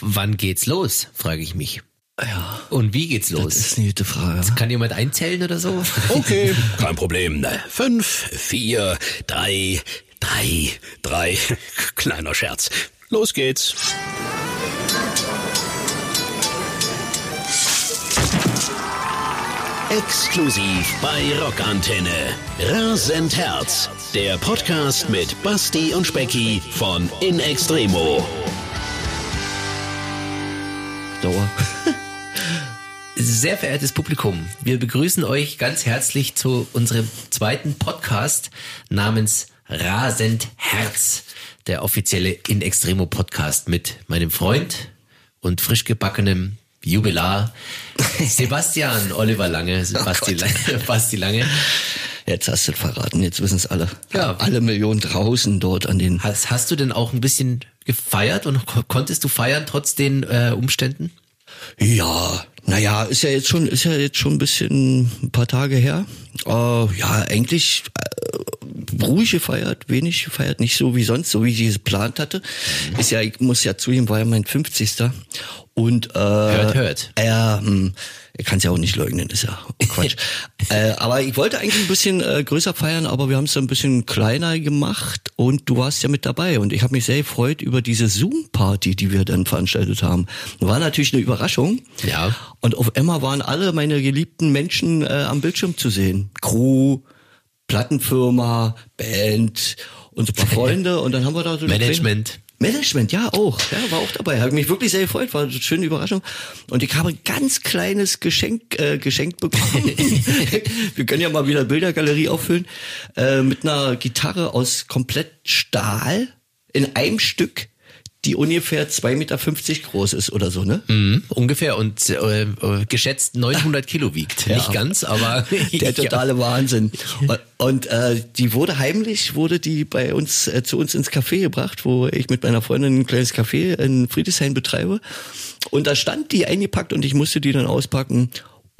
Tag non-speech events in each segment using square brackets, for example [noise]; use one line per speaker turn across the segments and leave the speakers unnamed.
wann geht's los, frage ich mich.
Ja.
Und wie geht's los?
Das ist eine gute Frage.
Kann jemand einzählen oder so?
Okay, [laughs] kein Problem. Fünf, vier, drei, drei, drei. [laughs] Kleiner Scherz. Los geht's. Exklusiv bei Rockantenne. Rasend Herz. Der Podcast mit Basti und Specki von In Extremo.
Dauer.
Sehr verehrtes Publikum, wir begrüßen euch ganz herzlich zu unserem zweiten Podcast namens Rasend Herz, der offizielle In Extremo Podcast mit meinem Freund und frisch gebackenem Jubilar [laughs] Sebastian Oliver Lange, Basti, Lange, [laughs] Basti Lange.
Jetzt hast du es verraten, jetzt wissen es alle.
Ja.
Alle Millionen draußen dort an den.
Hast, hast du denn auch ein bisschen gefeiert und ko- konntest du feiern trotz den äh, Umständen?
Ja, naja, ist ja jetzt schon, ist ja jetzt schon ein bisschen ein paar Tage her. Äh, ja, eigentlich äh, ruhig gefeiert, wenig gefeiert, nicht so wie sonst, so wie ich es geplant hatte. Ist ja, ich muss ja zugeben, war ja mein 50. Und äh,
Hört, hört.
Ja, hm, ich kann es ja auch nicht leugnen, ist ja [laughs] Quatsch. [laughs] äh, aber ich wollte eigentlich ein bisschen äh, größer feiern, aber wir haben es ein bisschen kleiner gemacht und du warst ja mit dabei und ich habe mich sehr gefreut über diese Zoom-Party, die wir dann veranstaltet haben. War natürlich eine Überraschung.
Ja.
Und auf einmal waren alle meine geliebten Menschen äh, am Bildschirm zu sehen. Crew, Plattenfirma, Band und so ein paar [laughs] Freunde und dann haben wir da so
Management.
Management, ja, auch. Ja, war auch dabei. Habe mich wirklich sehr gefreut, war eine schöne Überraschung. Und ich habe ein ganz kleines Geschenk äh, geschenkt bekommen. [laughs] Wir können ja mal wieder Bildergalerie auffüllen. Äh, mit einer Gitarre aus komplett Stahl in einem Stück, die ungefähr 2,50 Meter groß ist oder so, ne?
Mhm, ungefähr und äh, äh, geschätzt 900 Kilo wiegt.
Ja.
Nicht ganz, aber [laughs] [laughs]
Der totale Wahnsinn. Und, und äh, die wurde heimlich, wurde die bei uns äh, zu uns ins Café gebracht, wo ich mit meiner Freundin ein kleines Café in Friedrichshain betreibe. Und da stand die eingepackt und ich musste die dann auspacken.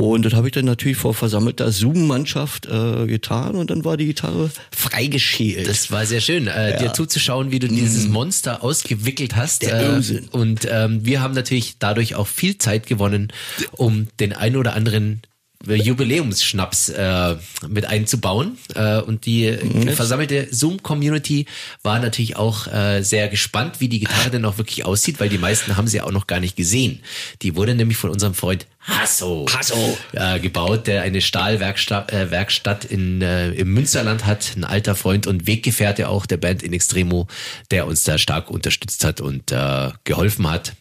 Und das habe ich dann natürlich vor versammelter Zoom-Mannschaft äh, getan und dann war die Gitarre freigeschält.
Das war sehr schön, äh, dir zuzuschauen, wie du dieses Monster ausgewickelt hast.
Mhm. Der
äh,
Irrsinn.
und ähm, wir haben natürlich dadurch auch viel Zeit gewonnen, um den einen oder anderen Jubiläumsschnaps äh, mit einzubauen. Äh, und die
Mhm.
versammelte Zoom-Community war natürlich auch äh, sehr gespannt, wie die Gitarre denn auch wirklich aussieht, weil die meisten haben sie auch noch gar nicht gesehen. Die wurde nämlich von unserem Freund Hasso,
Hasso.
Äh, gebaut, der eine Stahlwerkstatt äh, Werkstatt in, äh, im Münsterland hat, ein alter Freund und Weggefährte auch der Band In Extremo, der uns da stark unterstützt hat und äh, geholfen hat.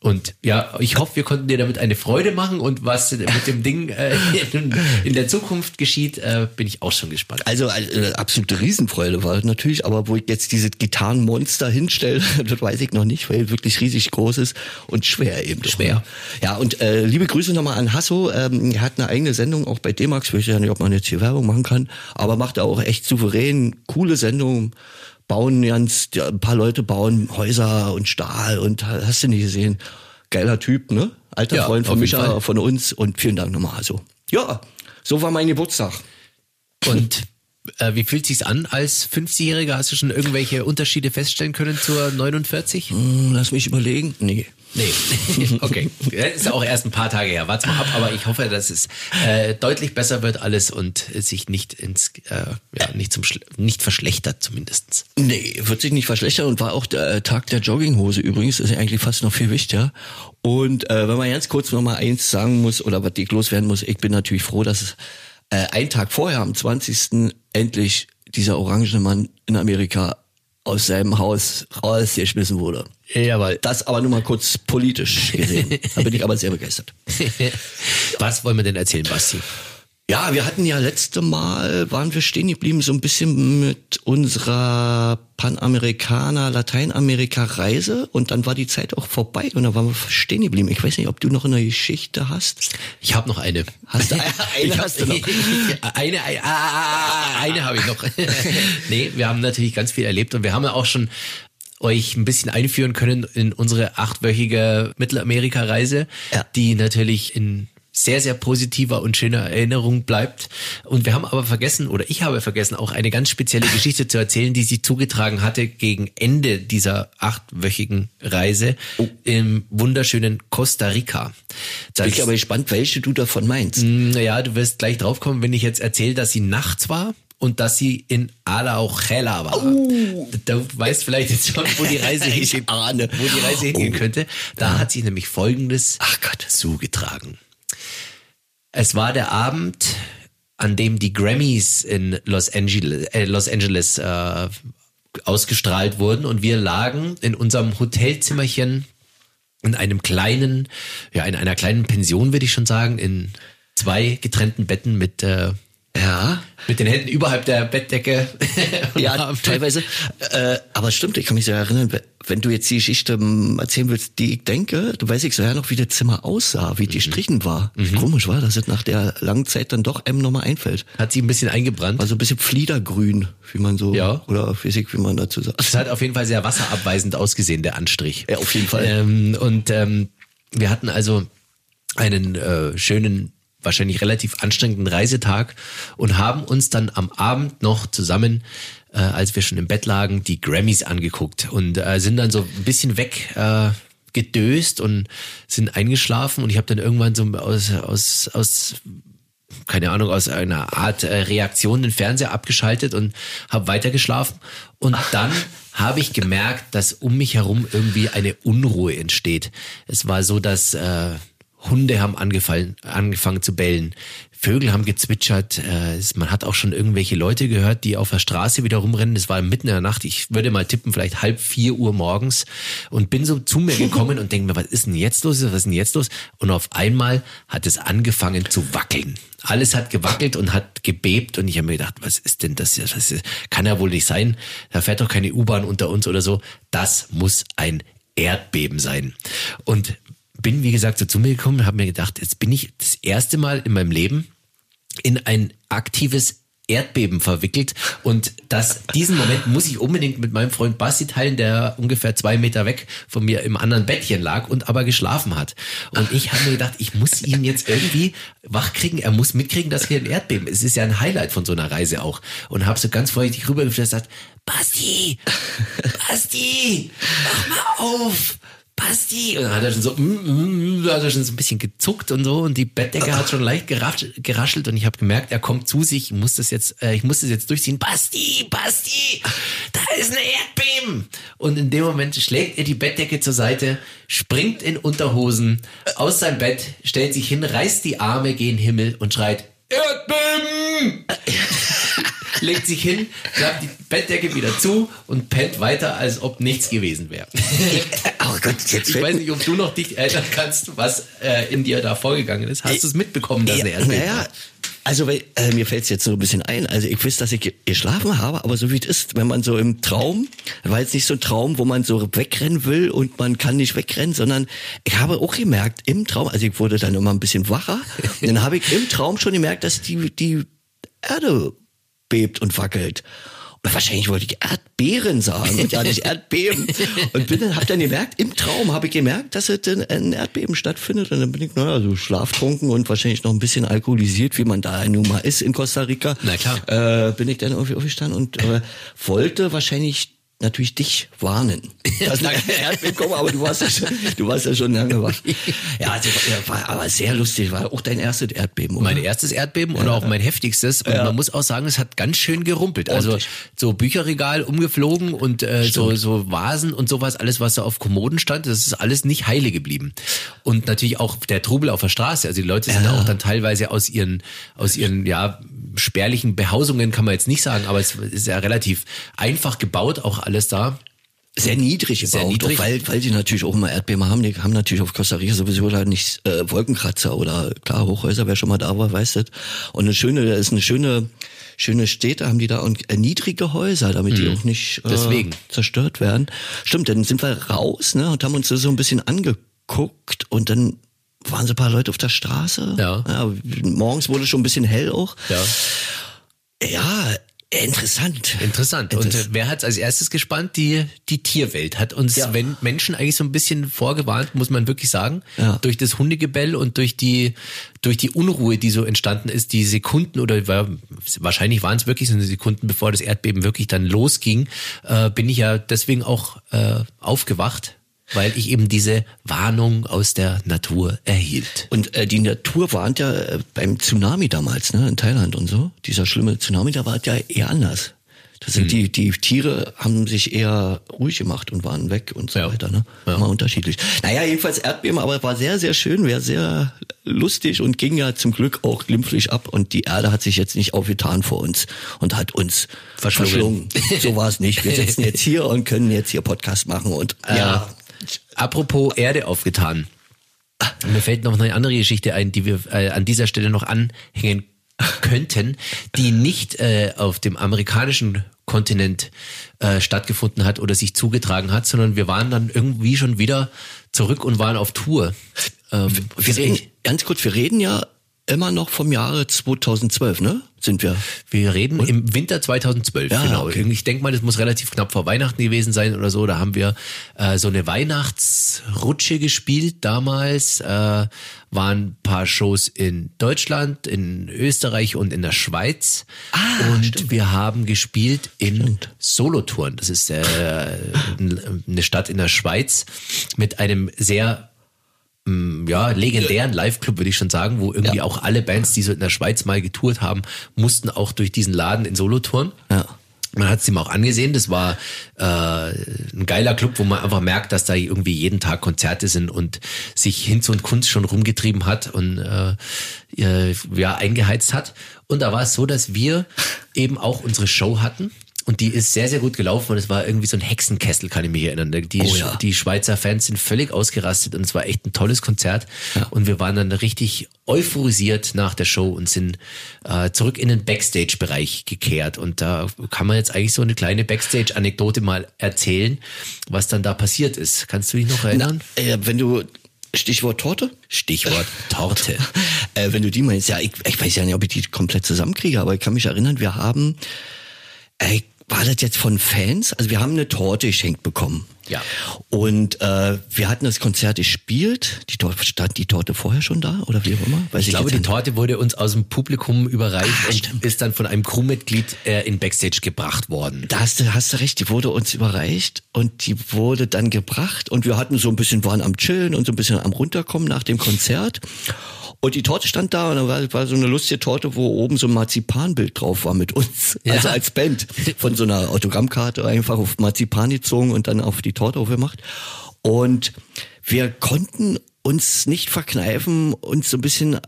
Und ja, ich hoffe, wir konnten dir damit eine Freude machen und was mit dem Ding äh, [laughs] in, in der Zukunft geschieht, äh, bin ich auch schon gespannt.
Also äh, absolute Riesenfreude war natürlich, aber wo ich jetzt dieses Gitarrenmonster hinstelle, [laughs] das weiß ich noch nicht, weil wirklich riesig groß ist und schwer eben. doch,
Schwer.
ne? Ja, und äh, liebe Grüße nochmal an Hasso. Ähm, er hat eine eigene Sendung auch bei D-Max. Ich weiß ja nicht, ob man jetzt hier Werbung machen kann, aber macht er auch echt souverän, coole Sendung. Bauen ganz, ja, ein paar Leute bauen Häuser und Stahl und hast du nicht gesehen. Geiler Typ, ne? Alter
Ja,
Freund von Micha,
Fall.
von uns und vielen Dank nochmal, Hasso. Ja, so war mein Geburtstag.
Und äh, wie fühlt sich's an als 50-Jähriger? Hast du schon irgendwelche Unterschiede feststellen können zur 49?
Hm, Lass mich überlegen. Nee.
Nee, [laughs] okay. Das ist auch erst ein paar Tage her. Wart's mal ab, aber ich hoffe, dass es äh, deutlich besser wird alles und sich nicht ins äh, ja nicht zum Schle nicht verschlechtert zumindestens.
Nee, wird sich nicht verschlechtern und war auch der Tag der Jogginghose übrigens, ist ja eigentlich fast noch viel wichtiger. Und äh, wenn man ganz kurz noch mal eins sagen muss oder was ich loswerden muss, ich bin natürlich froh, dass es äh, einen Tag vorher, am 20. endlich dieser orangene Mann in Amerika aus seinem Haus rausgeschmissen wurde.
Jawohl.
Das aber nur mal kurz politisch gesehen. [laughs] Da bin ich aber sehr begeistert.
Was wollen wir denn erzählen, Basti?
Ja, wir hatten ja letzte Mal, waren wir stehen geblieben, so ein bisschen mit unserer Panamerikaner, Lateinamerika-Reise und dann war die Zeit auch vorbei und da waren wir stehen geblieben. Ich weiß nicht, ob du noch eine Geschichte hast.
Ich habe noch eine.
Hast du eine? [laughs]
Hab-
hast du noch? [laughs]
eine, eine, ah, ah, ah, eine habe ich noch. nee, wir haben natürlich ganz viel erlebt und wir haben ja auch schon euch ein bisschen einführen können in unsere achtwöchige Mittelamerika-Reise,
Ja.
die natürlich in sehr, sehr positiver und schöner Erinnerung bleibt. Und wir haben aber vergessen, oder ich habe vergessen, auch eine ganz spezielle Geschichte zu erzählen, die sich zugetragen hatte gegen Ende dieser achtwöchigen Reise
Oh.
im wunderschönen Costa Rica. Das,
Bin ich aber gespannt, welche du davon meinst.
naja, du wirst gleich draufkommen, wenn ich jetzt erzähle, dass sie nachts war und dass sie in Alaujela war. Du weißt vielleicht jetzt schon, wo die Reise [laughs]
Oh.
Hingehen,
ahne.
wo die Reise hingehen
Oh.
könnte. Da hat sich nämlich Folgendes
Ach Gott.
zugetragen. Es war der Abend, an dem die Grammys in Los Angeles, äh, Los Angeles äh, ausgestrahlt wurden und wir lagen in unserem Hotelzimmerchen in einem kleinen, ja, in einer kleinen Pension, würde ich schon sagen, in zwei getrennten Betten mit, äh,
Ja.
mit den Händen überhalb der Bettdecke. [laughs]
Ja, teilweise. Äh, aber stimmt, ich kann mich so erinnern, wenn du jetzt die Geschichte ähm, erzählen willst, die ich denke, du weißt ich so ja noch, wie das Zimmer aussah, wie
Mhm.
die Strichen war. Komisch war, dass es nach der langen Zeit dann doch einem nochmal einfällt.
Hat sie ein bisschen eingebrannt.
War so ein bisschen Fliedergrün, wie man so,
Ja.
oder ich, wie man dazu sagt.
Es hat auf jeden Fall sehr wasserabweisend ausgesehen, der Anstrich.
Ja, auf jeden Fall.
Ähm, und ähm, wir hatten also einen äh, schönen, wahrscheinlich relativ anstrengenden Reisetag und haben uns dann am Abend noch zusammen, äh, als wir schon im Bett lagen, die Grammys angeguckt und äh, sind dann so ein bisschen weg. Äh, gedöst und sind eingeschlafen und ich habe dann irgendwann so aus, aus, aus keine Ahnung, aus einer Art äh, Reaktion den Fernseher abgeschaltet und habe weitergeschlafen. Und dann habe ich gemerkt, dass um mich herum irgendwie eine Unruhe entsteht. Es war so, dass äh, Hunde haben angefallen, angefangen zu bellen. Vögel haben gezwitschert. Äh, es- man hat auch schon irgendwelche Leute gehört, die auf der Straße wieder rumrennen. Das war mitten in der Nacht. Ich würde mal tippen, vielleicht halb vier Uhr morgens. Und bin so zu mir gekommen und denke mir, was ist denn jetzt los? Was ist denn jetzt los? Und auf einmal hat es angefangen zu wackeln. Alles hat gewackelt und hat gebebt und ich habe mir gedacht, was ist denn das? Das kann ja wohl nicht sein. Da fährt doch keine U-Bahn unter uns oder so. Das muss ein Erdbeben sein. Und bin, wie gesagt, so zu mir gekommen und habe mir gedacht, jetzt bin ich das erste Mal in meinem Leben in ein aktives Erdbeben verwickelt und das, diesen Moment muss ich unbedingt mit meinem Freund Basti teilen, der ungefähr zwei Meter weg von mir im anderen Bettchen lag und aber geschlafen hat. Und ich habe mir gedacht, ich muss ihn jetzt irgendwie wachkriegen, er muss mitkriegen, dass hier ein Erdbeben ist. Es ist ja ein Highlight von so einer Reise auch. Und habe so ganz vorsichtig rübergeflüstert, Basti, Basti, mach mal auf. Basti! Und dann hat er schon so, mm, mm, hat er schon so ein bisschen gezuckt und so und die Bettdecke hat schon leicht geraschelt, und ich habe gemerkt, er kommt zu sich, ich muss das jetzt, äh, ich muss das jetzt durchziehen. Basti, Basti, da ist ein Erdbeben! Und in dem Moment schlägt er die Bettdecke zur Seite, springt in Unterhosen aus seinem Bett, stellt sich hin, reißt die Arme gen Himmel und schreit, Erdbeben! [laughs] legt sich hin, klappt die Bettdecke wieder zu und pennt weiter, als ob nichts gewesen wäre. [laughs]
Oh Gott, jetzt
Ich weiß nicht, ob du noch dich erinnern kannst, was äh, in dir da vorgegangen ist. Hast du es mitbekommen, dass
Ja,
Erdbeben
naja,
war?
also weil, äh, mir fällt es jetzt so ein bisschen ein. Also ich weiß, dass ich ge- geschlafen habe, aber so wie es ist, wenn man so im Traum, war jetzt nicht so ein Traum, wo man so wegrennen will und man kann nicht wegrennen, sondern ich habe auch gemerkt im Traum, also ich wurde dann immer ein bisschen wacher, [laughs] dann habe ich im Traum schon gemerkt, dass die, die Erde bebt und wackelt. Und wahrscheinlich wollte ich Erdbeeren sagen und ja nicht [laughs] Erdbeben. Und bin dann, hab dann gemerkt, im Traum habe ich gemerkt, dass es ein- ein Erdbeben stattfindet. Und dann bin ich, naja, so schlaftrunken und wahrscheinlich noch ein bisschen alkoholisiert, wie man da nun mal ist in Costa Rica.
Na klar.
Äh, bin ich dann irgendwie aufgestanden und äh, wollte wahrscheinlich natürlich dich warnen. [laughs] Erdbeben [laughs] kommt, aber du warst ja schon, du warst ja schon lange wach. [laughs] Ja, also, war, aber sehr lustig. War auch dein erstes Erdbeben, oder?
Mein erstes Erdbeben und auch mein heftigstes. Und man muss auch sagen, es hat ganz schön gerumpelt. Also
Ordentlich.
so Bücherregal umgeflogen und äh, so, so Vasen und sowas, alles, was so auf Kommoden stand, das ist alles nicht heile geblieben. Und natürlich auch der Trubel auf der Straße. Also die Leute sind auch dann teilweise aus ihren, aus ihren, ja, spärlichen Behausungen kann man jetzt nicht sagen, aber es ist ja relativ einfach gebaut, auch alles da.
sehr niedrig gebaut,
Sehr niedrig.
weil, weil die natürlich auch immer Erdbeben haben. Die haben natürlich auf Costa Rica sowieso da nicht äh, Wolkenkratzer oder klar Hochhäuser, wer schon mal da war, weiß das. Und eine schöne, das ist eine schöne, schöne Städte haben die da und äh, niedrige Häuser, damit die auch nicht äh,
Deswegen.
zerstört werden. Stimmt, dann sind wir raus ne, und haben uns so ein bisschen angeguckt und dann waren so ein paar Leute auf der Straße.
Ja.
morgens wurde schon ein bisschen hell auch.
Ja.
Ja, Interessant.
Interessant. Und äh, wer hat als erstes gespannt? Die, die Tierwelt hat uns
Ja.
wenn Menschen eigentlich so ein bisschen vorgewarnt, muss man wirklich sagen.
Ja.
Durch das Hundegebell und durch die, durch die Unruhe, die so entstanden ist, die Sekunden oder wahrscheinlich waren es wirklich so Sekunden, bevor das Erdbeben wirklich dann losging, äh, bin ich ja deswegen auch äh, aufgewacht, weil ich eben diese Warnung aus der Natur erhielt.
Und äh, die Natur warnt ja äh, beim Tsunami damals, ne, in Thailand und so. Dieser schlimme Tsunami, da war es ja eher anders. Da sind die, die Tiere haben sich eher ruhig gemacht und waren weg und so
Ja.
weiter, ne?
Ja.
Immer unterschiedlich. Naja, jedenfalls Erdbeben, aber war sehr, sehr schön, wäre sehr lustig und ging ja zum Glück auch glimpflich ab und die Erde hat sich jetzt nicht aufgetan vor uns und hat uns
Verschlungen.
verschlungen. So war es nicht. Wir sitzen jetzt hier und können jetzt hier Podcast machen und ja,
Apropos Erde aufgetan. Mir fällt noch eine andere Geschichte ein, die wir äh, an dieser Stelle noch anhängen könnten, die nicht äh, auf dem amerikanischen Kontinent äh, stattgefunden hat oder sich zugetragen hat, sondern wir waren dann irgendwie schon wieder zurück und waren auf Tour. Ähm,
wir reden, ganz kurz, wir reden ja immer noch vom Jahre 2012, ne? Sind wir.
Wir reden im Winter 2012,
Ja,
genau.
okay.
Ich denke mal, das muss relativ knapp vor Weihnachten gewesen sein oder so. Da haben wir äh, so eine Weihnachtsrutsche gespielt damals. Äh, waren ein paar Shows in Deutschland, in Österreich und in der Schweiz.
Ah,
und wir haben gespielt in Solothurn. Das ist äh, eine Stadt in der Schweiz mit einem sehr ja, legendären Live-Club, würde ich schon sagen, wo irgendwie
Ja.
auch alle Bands, die so in der Schweiz mal getourt haben, mussten auch durch diesen Laden in Solo touren.
Ja.
Man hat es ihm auch angesehen. Das war äh, ein geiler Club, wo man einfach merkt, dass da irgendwie jeden Tag Konzerte sind und sich Hinz und Kunst schon rumgetrieben hat und äh, äh, ja eingeheizt hat. Und da war es so, dass wir eben auch unsere Show hatten. Und die ist sehr, sehr gut gelaufen und es war irgendwie so ein Hexenkessel, kann ich mich erinnern. Die,
Oh ja.
die Schweizer Fans sind völlig ausgerastet und es war echt ein tolles Konzert. Und wir waren dann richtig euphorisiert nach der Show und sind äh, zurück in den Backstage-Bereich gekehrt. Und da kann man jetzt eigentlich so eine kleine Backstage-Anekdote mal erzählen, was dann da passiert ist. Kannst du dich noch erinnern?
Äh, wenn du Stichwort Torte?
Stichwort [laughs] Torte.
Äh, wenn du die meinst, ja, ich, ich weiß ja nicht, ob ich die komplett zusammenkriege, aber ich kann mich erinnern, wir haben, äh, war das jetzt von Fans? Also wir haben eine Torte geschenkt bekommen.
Ja.
Und äh, wir hatten das Konzert gespielt. Die Torte, stand die Torte vorher schon da oder wie auch immer? Weiß
Ich glaube,
jetzt
die. Torte wurde uns aus dem Publikum überreicht
Ah,
und
stimmt.
ist dann von einem Crewmitglied äh, in Backstage gebracht worden.
Da hast du, hast du recht, die wurde uns überreicht und die wurde dann gebracht und wir hatten so ein bisschen, waren am Chillen und so ein bisschen am Runterkommen nach dem Konzert. Und die Torte stand da und da war, war so eine lustige Torte, wo oben so ein Marzipanbild drauf war mit uns.
Ja.
Also als Band. Von so einer Autogrammkarte einfach auf Marzipan gezogen und dann auf die Torte aufgemacht. Und wir konnten uns nicht verkneifen, uns so ein bisschen,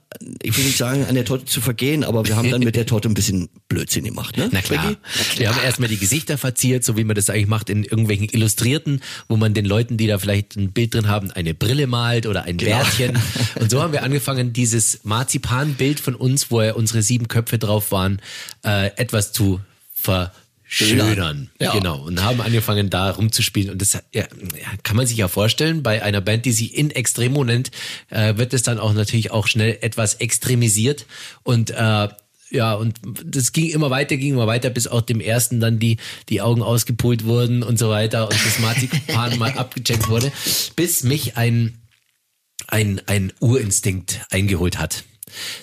ich will nicht sagen, an der Torte zu vergehen, aber wir haben dann mit der Torte ein bisschen Blödsinn gemacht, ne?
Na klar.
Becky?
Wir haben erstmal die Gesichter verziert, so wie man das eigentlich macht in irgendwelchen Illustrierten, wo man den Leuten, die da vielleicht ein Bild drin haben, eine Brille malt oder ein
Genau.
Bärtchen. Und so haben wir angefangen, dieses Marzipanbild von uns, wo ja unsere sieben Köpfe drauf waren, äh, etwas zu verschönern.
Ja.
Genau. Und haben angefangen, da rumzuspielen. Und das ja, ja, kann man sich ja vorstellen, bei einer Band, die sich in Extremo nennt, äh, wird es dann auch natürlich auch schnell etwas extremisiert. Und äh, ja, und das ging immer weiter, ging immer weiter, bis auch dem ersten dann die, die Augen ausgepult wurden und so weiter und das Marzipan [laughs] mal abgecheckt wurde, bis mich ein, ein, ein Urinstinkt eingeholt hat.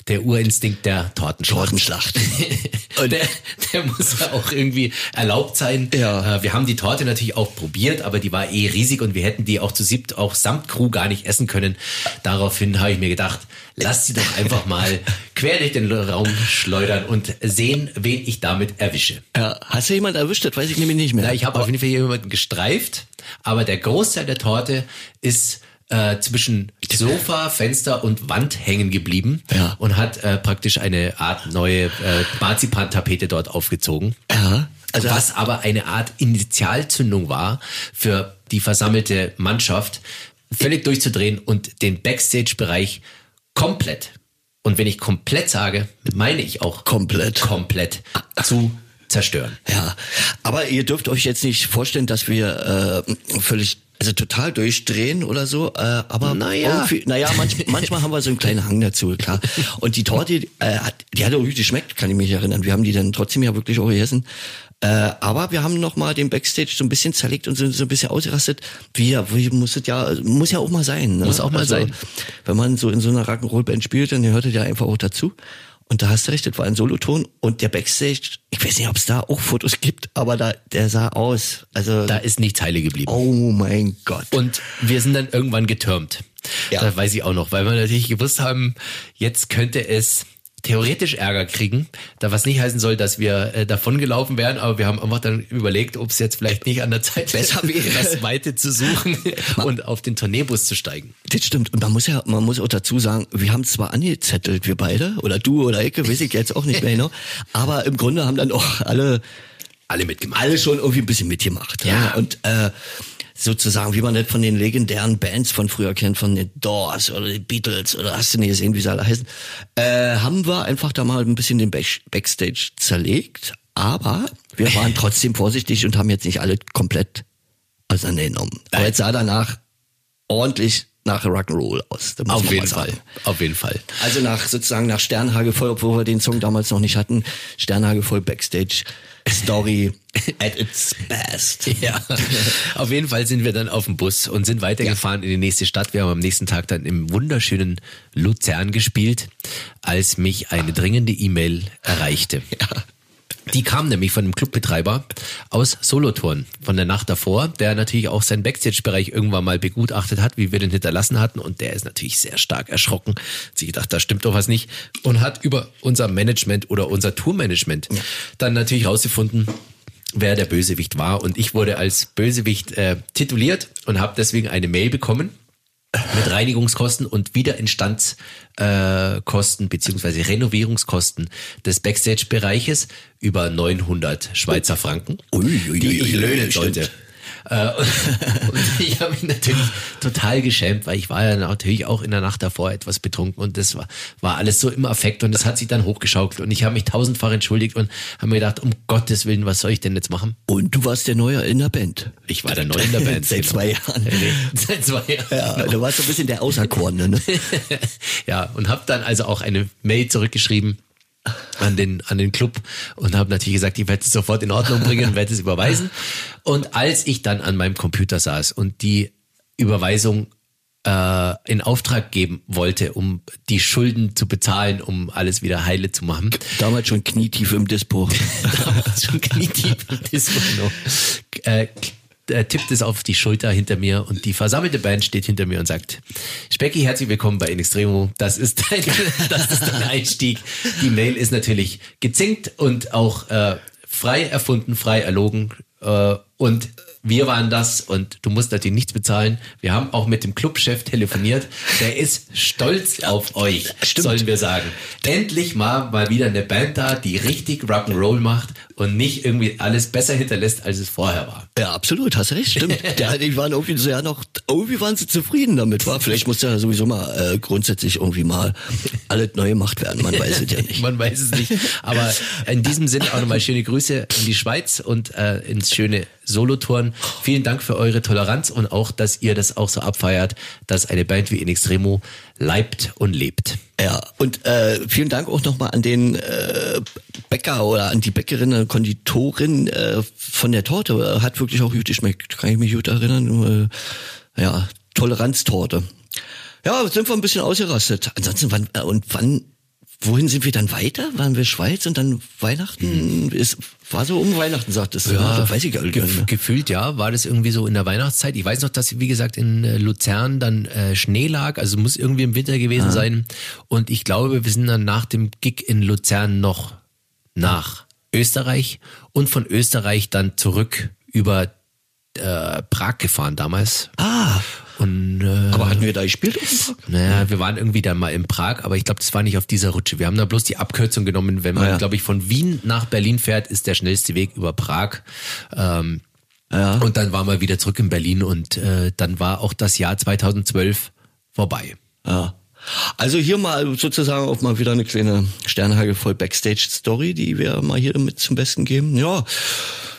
Der Urinstinkt der Tortenschlacht.
Tortenschlacht. [laughs]
Und der, der muss ja auch irgendwie erlaubt sein.
Ja.
Äh, Wir haben die Torte natürlich auch probiert, aber die war eh riesig und wir hätten die auch zu siebt, auch samt Crew gar nicht essen können. Daraufhin habe ich mir gedacht, lass sie doch einfach mal [laughs] quer durch den Raum schleudern und sehen, wen ich damit erwische.
Ja, hast du jemand erwischt? Das weiß ich nämlich nicht mehr.
Na, ich habe auf jeden Fall jemanden gestreift, aber der Großteil der Torte ist äh, zwischen Sofa, Fenster und Wand hängen geblieben
Ja.
und hat äh, praktisch eine Art neue äh, Marzipantapete dort aufgezogen.
ja, also
was aber eine Art Initialzündung war für die versammelte Mannschaft, völlig durchzudrehen und den Backstage-Bereich komplett, und wenn ich komplett sage, meine ich auch
Komplett.
komplett zu zerstören.
Ja, aber ihr dürft euch jetzt nicht vorstellen, dass wir äh, völlig also total durchdrehen oder so, äh, aber
Naja.
naja, manch, [laughs] manchmal haben wir so einen kleinen Hang dazu, klar. Und die Torte, die, äh, hat, die hat auch richtig geschmeckt, kann ich mich erinnern. Wir haben die dann trotzdem ja wirklich auch gegessen. Äh, aber wir haben noch mal den Backstage so ein bisschen zerlegt und so, so ein bisschen ausgerastet. Wie, wie muss es ja, muss ja auch mal sein. Ne?
Muss auch mal sein.
Wenn man so in so einer Rock'n'Roll-Band spielt, dann gehört es ja einfach auch dazu. Und da hast du recht, das war ein Soloton und der Backstage, ich weiß nicht, ob es da auch Fotos gibt, aber da, der sah aus. Also,
Da ist nichts heile geblieben.
oh mein Gott.
Und wir sind dann irgendwann getürmt.
Ja.
Das weiß ich auch noch, weil wir natürlich gewusst haben, jetzt könnte es theoretisch Ärger kriegen, da was nicht heißen soll, dass wir äh, davon gelaufen wären, aber wir haben einfach dann überlegt, ob es jetzt vielleicht nicht an der Zeit
Besser [laughs] wäre.
das Weite zu suchen [laughs] und auf den Tourneebus zu steigen.
Das stimmt. Und man muss ja, man muss auch dazu sagen, wir haben zwar angezettelt, wir beide, oder du oder ich, weiß ich jetzt auch nicht mehr genau, [laughs] aber im Grunde haben dann auch alle,
Alle mitgemacht.
alle schon irgendwie ein bisschen mitgemacht.
Ja.
Und äh, sozusagen, wie man das von den legendären Bands von früher kennt, von den Doors oder den Beatles oder hast du nicht gesehen, wie sie alle heißen, äh, haben wir einfach da mal ein bisschen den Back Backstage zerlegt, aber wir waren trotzdem vorsichtig und haben jetzt nicht alle komplett auseinandergenommen. Aber jetzt sah danach ordentlich nach Rock'n'Roll aus.
Auf jeden. Fall. Auf jeden Fall.
Also nach sozusagen nach Sternhage voll, obwohl wir den Song damals noch nicht hatten, Sternhage voll Backstage Story [laughs] at its best.
Ja, auf jeden Fall sind wir dann auf dem Bus und sind weitergefahren in die nächste Stadt. Wir haben am nächsten Tag dann im wunderschönen Luzern gespielt, als mich eine dringende E-Mail erreichte. Die kam nämlich von einem Clubbetreiber aus Solothurn von der Nacht davor, der natürlich auch seinen Backstage-Bereich irgendwann mal begutachtet hat, wie wir den hinterlassen hatten. Und der ist natürlich sehr stark erschrocken. Hat sich gedacht, da stimmt doch was nicht. Und hat über unser Management oder unser Tourmanagement dann natürlich rausgefunden, wer der Bösewicht war. Und ich wurde als Bösewicht äh, tituliert und habe deswegen eine Mail bekommen mit Reinigungskosten und Wiederinstandskosten Kosten beziehungsweise Renovierungskosten des Backstage-Bereiches über 900 Schweizer Franken,
Ui, ui,
die ich löhnen
stimmt.
sollte. Äh, und, [laughs] und ich habe mich natürlich total geschämt, weil ich war ja natürlich auch in der Nacht davor etwas betrunken und das war, war alles so im Affekt und es hat sich dann hochgeschaukelt und ich habe mich tausendfach entschuldigt und habe mir gedacht, um Gottes Willen, was soll ich denn jetzt machen?
Und du warst der Neue in der Band.
Ich war der Neue in der Band. [laughs]
Seit
genau.
zwei Jahren. [laughs]
Seit zwei Jahren.
Ja, du warst so ein bisschen der Auserkorene, ne?
ja, und habe dann also auch eine Mail zurückgeschrieben an den an den Club und habe natürlich gesagt, ich werde es sofort in Ordnung bringen, werde es überweisen. Und als ich dann an meinem Computer saß und die Überweisung äh, in Auftrag geben wollte, um die Schulden zu bezahlen, um alles wieder heile zu machen,
Damals schon knietief im Dispo. [laughs]
damals schon knietief im Disco, genau, äh, tippt es auf die Schulter hinter mir und die versammelte Band steht hinter mir und sagt, Specki, herzlich willkommen bei In Extremo. Das ist dein, [laughs] das ist dein Einstieg. Die Mail ist natürlich gezinkt und auch äh, frei erfunden, frei erlogen. Äh, und wir waren das und du musst natürlich nichts bezahlen. Wir haben auch mit dem Clubchef telefoniert. Der ist stolz auf euch,
stimmt.
sollen wir sagen. Endlich mal mal wieder eine Band da, die richtig Rock'n'Roll macht und nicht irgendwie alles besser hinterlässt, als es vorher war.
Ja, absolut, hast recht, stimmt. [laughs] Der, die waren irgendwie so ja noch, irgendwie waren sie zufrieden damit, war. Vielleicht muss ja sowieso mal äh, grundsätzlich irgendwie mal alles neu gemacht werden, man weiß es ja nicht. [laughs]
Man weiß es nicht. Aber in diesem Sinne auch nochmal schöne Grüße in die Schweiz und äh, ins schöne Solothurn. Vielen Dank für eure Toleranz und auch, dass ihr das auch so abfeiert, dass eine Band wie In Extremo leibt und lebt.
Ja, und äh, vielen Dank auch nochmal an den äh, Bäcker oder an die Bäckerin, Konditorin äh, von der Torte. Hat wirklich auch gut geschmeckt, kann ich mich gut erinnern. Äh, ja, Toleranztorte. Ja, sind wir ein bisschen ausgerastet. Ansonsten, wann, äh, und wann, wohin sind wir dann weiter? Waren wir Schweiz und dann Weihnachten? Ist, war so um Weihnachten, sagtest du. ne? Das weiß ich gar nicht
Gef gefühlt ja, war das irgendwie so in der Weihnachtszeit. Ich weiß noch, dass wie gesagt in äh, Luzern dann äh, Schnee lag, also muss irgendwie im Winter gewesen sein. Und ich glaube, wir sind dann nach dem Gig in Luzern noch nach Österreich und von Österreich dann zurück über äh, Prag gefahren damals.
Ah,
Und äh,
aber hatten wir da gespielt?
naja, wir waren irgendwie dann mal in Prag, aber ich glaube, das war nicht auf dieser Rutsche. Wir haben da bloß die Abkürzung genommen. Wenn man,
Ah, ja.
glaube ich, von Wien nach Berlin fährt, ist der schnellste Weg über Prag. Ähm,
Ja.
Und dann waren wir wieder zurück in Berlin und äh, dann war auch das Jahr 2012 vorbei.
Ja. Also hier mal sozusagen auch mal wieder eine kleine Sternhage voll Backstage-Story, die wir mal hier mit zum Besten geben. Ja.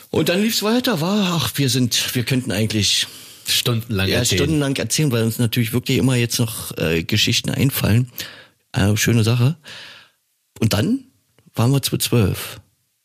Und dann lief's weiter, war, ach, wir sind, wir könnten eigentlich
stundenlang
ja,
erzählen.
stundenlang erzählen, weil uns natürlich wirklich immer jetzt noch äh, Geschichten einfallen. Äh, schöne Sache. Und dann waren wir zu zwölf.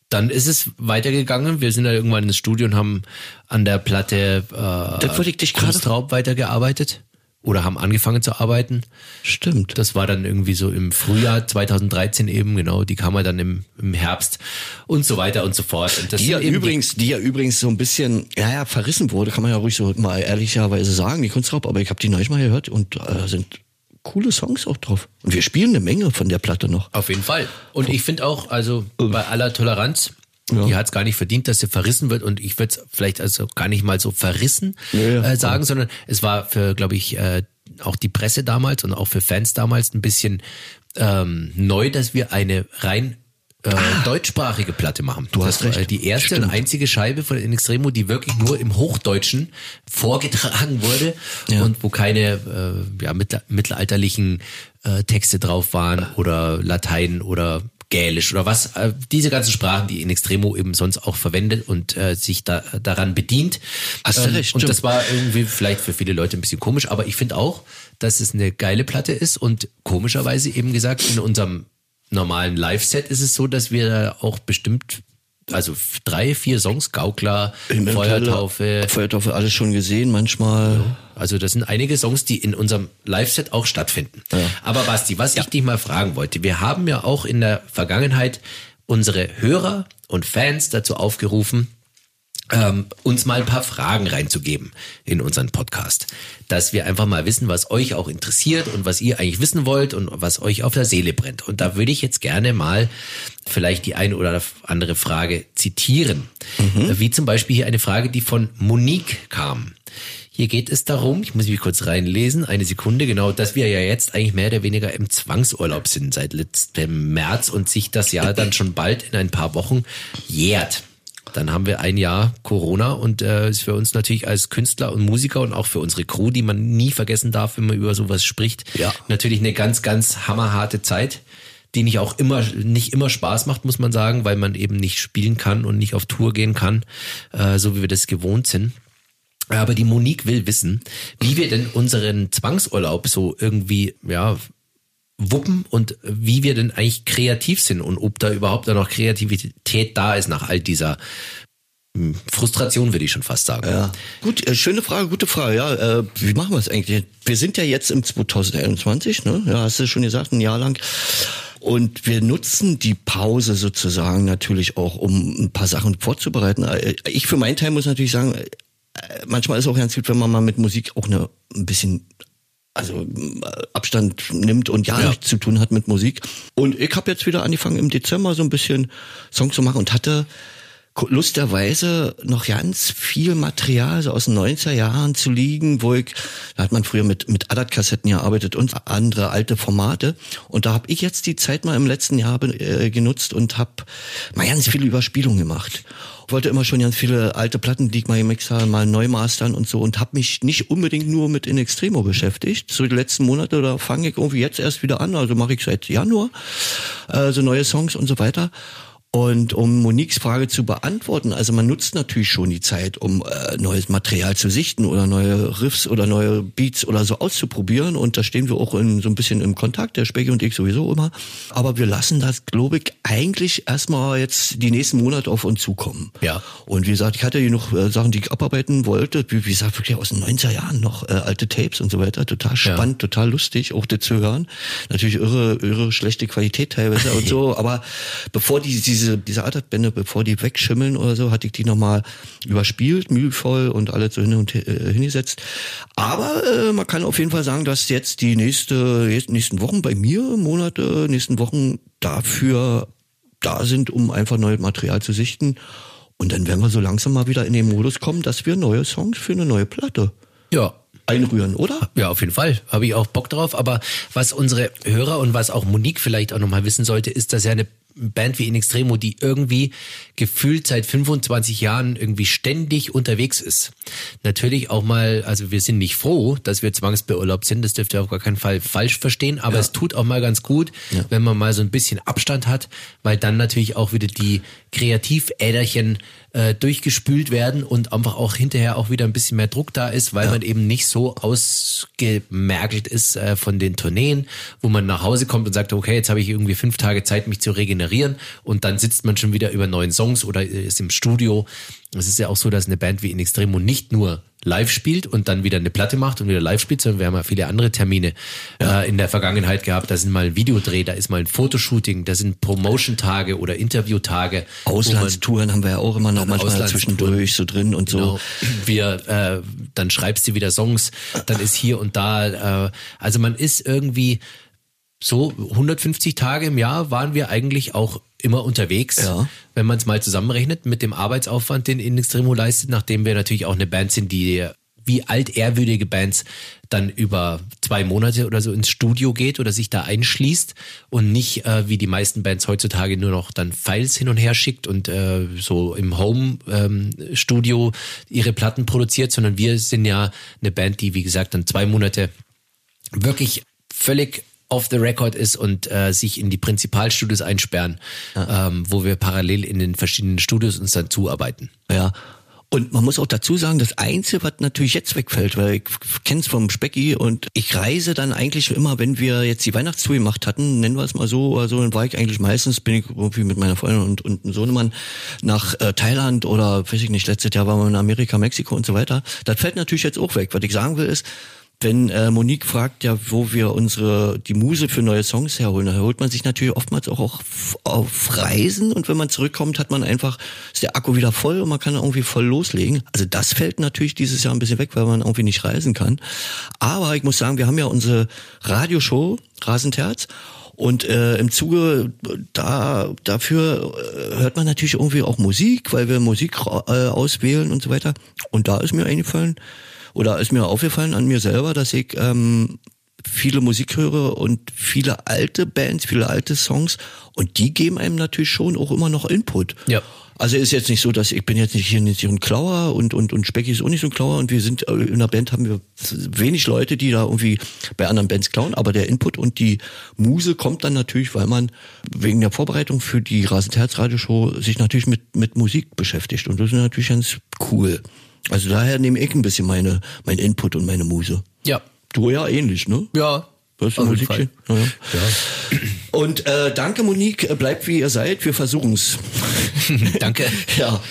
Dann ist es weitergegangen. Wir sind ja irgendwann ins Studio und haben an der Platte äh,
Das wollte ich dich
Kunstraub weitergearbeitet oder haben angefangen zu arbeiten.
Stimmt.
Das war dann irgendwie so im Frühjahr 2013 eben, genau. Die kam ja dann im, im Herbst und so weiter und so fort. Und
Die ja übrigens, die ja übrigens so ein bisschen, ja, ja, verrissen wurde, kann man ja ruhig so mal ehrlicherweise sagen, die Kunstraub, aber ich habe die neulich mal gehört und äh, sind coole Songs auch drauf. Und wir spielen eine Menge von der Platte noch.
Auf jeden Fall. Und ich finde auch, also bei aller Toleranz,
Ja.
die hat es gar nicht verdient, dass sie verrissen wird. Und ich würde es vielleicht also gar nicht mal so verrissen
Nee,
äh, sagen, sondern es war für, glaube ich, äh, auch die Presse damals und auch für Fans damals ein bisschen ähm, neu, dass wir eine rein äh, deutschsprachige Platte machen.
Ah. Du hast recht.
Die erste und
Stimmt.
einzige Scheibe von In Extremo, die wirklich nur im Hochdeutschen vorgetragen wurde
Ja.
und wo keine äh, ja, mittelalterlichen äh, Texte drauf waren oder Latein oder Gälisch oder was, äh, diese ganzen Sprachen, die in Extremo eben sonst auch verwendet und äh, sich da daran bedient.
Hast du recht,
Und
stimmt.
das war irgendwie vielleicht für viele Leute ein bisschen komisch, aber ich finde auch, dass es eine geile Platte ist und komischerweise eben gesagt, in unserem normalen Live-Set ist es so, dass wir auch bestimmt, also drei, vier Songs, Gaukler, Feuertaufe,
Feuertaufe, alles schon gesehen, manchmal.
also das sind einige Songs, die in unserem Live-Set auch stattfinden. Aber Basti, was ich dich mal fragen wollte, wir haben ja auch in der Vergangenheit unsere Hörer und Fans dazu aufgerufen, ähm, uns mal ein paar Fragen reinzugeben in unseren Podcast. Dass wir einfach mal wissen, was euch auch interessiert und was ihr eigentlich wissen wollt und was euch auf der Seele brennt. Und da würde ich jetzt gerne mal vielleicht die eine oder andere Frage zitieren. Wie zum Beispiel hier eine Frage, die von Monique kam. Hier geht es darum, ich muss mich kurz reinlesen, eine Sekunde, genau, dass wir ja jetzt eigentlich mehr oder weniger im Zwangsurlaub sind seit letztem März und sich das Jahr dann schon bald in ein paar Wochen jährt. Dann haben wir ein Jahr Corona und äh, ist für uns natürlich als Künstler und Musiker und auch für unsere Crew, die man nie vergessen darf, wenn man über sowas spricht,
Ja.
natürlich eine ganz, ganz hammerharte Zeit, die nicht auch immer, nicht immer Spaß macht, muss man sagen, weil man eben nicht spielen kann und nicht auf Tour gehen kann, äh, so wie wir das gewohnt sind. Aber die Monique will wissen, wie wir denn unseren Zwangsurlaub so irgendwie, ja, wuppen und wie wir denn eigentlich kreativ sind und ob da überhaupt noch Kreativität da ist nach all dieser hm, Frustration, würde ich schon fast sagen.
Ja. Gut, äh, schöne Frage, gute Frage. Ja, äh, wie machen wir es eigentlich? Wir sind ja jetzt im 2021, ne? Ja, hast du schon gesagt, ein Jahr lang. Und wir nutzen die Pause sozusagen natürlich auch, um ein paar Sachen vorzubereiten. Äh, Ich für meinen Teil muss natürlich sagen, äh, manchmal ist auch ganz gut, wenn man mal mit Musik auch eine, ein bisschen also äh, Abstand nimmt und ja,
Ja.
nichts zu tun hat mit Musik. Und ich habe jetzt wieder angefangen im Dezember so ein bisschen Songs zu machen und hatte lusterweise noch ganz viel Material so aus den 90er Jahren zu liegen, wo ich, da hat man früher mit, mit Adat-Kassetten gearbeitet und andere alte Formate. Und da habe ich jetzt die Zeit mal im letzten Jahr äh, genutzt und habe mal ganz viele Überspielungen gemacht. Wollte immer schon ganz viele alte Platten, die ich mal gemixt habe, mal neu mastern und so und habe mich nicht unbedingt nur mit In Extremo beschäftigt. So die letzten Monate, da fange ich irgendwie jetzt erst wieder an, also mache ich seit Januar äh, so neue Songs und so weiter. Und um Moniques Frage zu beantworten, also man nutzt natürlich schon die Zeit, um äh, neues Material zu sichten oder neue Riffs oder neue Beats oder so auszuprobieren. Und da stehen wir auch in, so ein bisschen im Kontakt, der Specki und ich sowieso immer. Aber wir lassen das, glaube ich, eigentlich erstmal jetzt die nächsten Monate auf uns zukommen.
Ja.
Und wie gesagt, ich hatte hier noch äh, Sachen, die ich abarbeiten wollte. Wie, wie gesagt, wirklich aus den 90er Jahren noch äh, alte Tapes und so weiter. Total spannend, total lustig, auch das zu hören. Natürlich irre, irre schlechte Qualität teilweise und [laughs] so. Aber bevor die, diese, diese Altertbände, bevor die wegschimmeln oder so, hatte ich die nochmal überspielt, mühevoll und alles so hin und äh, hingesetzt. Aber äh, man kann auf jeden Fall sagen, dass jetzt die nächste, nächsten Wochen bei mir, Monate, nächsten Wochen dafür da sind, um einfach neues Material zu sichten. Und dann werden wir so langsam mal wieder in den Modus kommen, dass wir neue Songs für eine neue Platte
Ja,
einrühren, oder?
Ja, auf jeden Fall. Habe ich auch Bock drauf. Aber was unsere Hörer und was auch Monique vielleicht auch nochmal wissen sollte, ist, dass ja eine Band wie In Extremo, die irgendwie gefühlt seit 25 Jahren irgendwie ständig unterwegs ist. Natürlich auch mal, also wir sind nicht froh, dass wir zwangsbeurlaubt sind, das dürft ihr auf gar keinen Fall falsch verstehen, aber es tut auch mal ganz gut, wenn man mal so ein bisschen Abstand hat, weil dann natürlich auch wieder die Kreativäderchen äh, durchgespült werden und einfach auch hinterher auch wieder ein bisschen mehr Druck da ist, weil ja. man eben nicht so ausgemergelt ist äh, von den Tourneen, wo man nach Hause kommt und sagt, okay, jetzt habe ich irgendwie fünf Tage Zeit, mich zu regenerieren und dann sitzt man schon wieder über neuen Songs oder ist im Studio. Es ist ja auch so, dass eine Band wie In Extremo nicht nur live spielt und dann wieder eine Platte macht und wieder live spielt, sondern wir haben ja viele andere Termine ja. äh, in der Vergangenheit gehabt. Da sind mal ein Videodreh, da ist mal ein Fotoshooting, da sind Promotion-Tage oder Interview-Tage.
Auslandstouren haben wir ja auch immer noch manchmal zwischendurch so drin und
genau. so. Wir, äh, dann schreibst du wieder Songs, dann ist hier und da, äh, also man ist irgendwie so 150 Tage im Jahr waren wir eigentlich auch immer unterwegs, ja. wenn man es mal zusammenrechnet mit dem Arbeitsaufwand, den In Extremo leistet, nachdem wir natürlich auch eine Band sind, die wie altehrwürdige Bands dann über zwei Monate oder so ins Studio geht oder sich da einschließt und nicht äh, wie die meisten Bands heutzutage nur noch dann Files hin und her schickt und äh, so im Home-Studio ähm, ihre Platten produziert, sondern wir sind ja eine Band, die wie gesagt dann zwei Monate wirklich völlig off the record ist und äh, sich in die Prinzipalstudios einsperren, ja. ähm, wo wir parallel in den verschiedenen Studios uns dann zuarbeiten.
Ja. Und man muss auch dazu sagen, das Einzige, was natürlich jetzt wegfällt, weil ich kenn's vom Specki und ich reise dann eigentlich immer, wenn wir jetzt die Weihnachtstour gemacht hatten, nennen wir es mal so, also dann war ich eigentlich meistens, bin ich irgendwie mit meiner Freundin und, und einem Sohnemann nach äh, Thailand oder weiß ich nicht, letztes Jahr waren wir in Amerika, Mexiko und so weiter. Das fällt natürlich jetzt auch weg. Was ich sagen will ist, wenn äh, Monique fragt ja, wo wir unsere die Muse für neue Songs herholen, dann holt man sich natürlich oftmals auch auf, auf Reisen und wenn man zurückkommt, hat man einfach ist der Akku wieder voll und man kann irgendwie voll loslegen. Also das fällt natürlich dieses Jahr ein bisschen weg, weil man irgendwie nicht reisen kann. Aber ich muss sagen, wir haben ja unsere Radioshow Rasenterz und äh, im Zuge da dafür äh, hört man natürlich irgendwie auch Musik, weil wir Musik äh, auswählen und so weiter. Und da ist mir eingefallen, oder ist mir aufgefallen an mir selber, dass ich ähm, viele Musik höre und viele alte Bands, viele alte Songs und die geben einem natürlich schon auch immer noch Input.
Ja.
Also ist jetzt nicht so, dass ich bin jetzt nicht hier nicht so ein Klauer und und und Specky ist auch nicht so ein Klauer und wir sind äh, in der Band haben wir wenig Leute, die da irgendwie bei anderen Bands klauen, aber der Input und die Muse kommt dann natürlich, weil man wegen der Vorbereitung für die Rasenterz Radioshow sich natürlich mit mit Musik beschäftigt und das ist natürlich ganz cool. Also daher nehme ich ein bisschen meine, mein Input und meine Muse.
Ja.
Du ja ähnlich, ne?
Ja.
Das ist ein Musikchen. Ja, ja. ja. Und äh, danke, Monique. Äh, bleibt wie ihr seid. Wir versuchen's. [laughs]
danke. [laughs]
ja.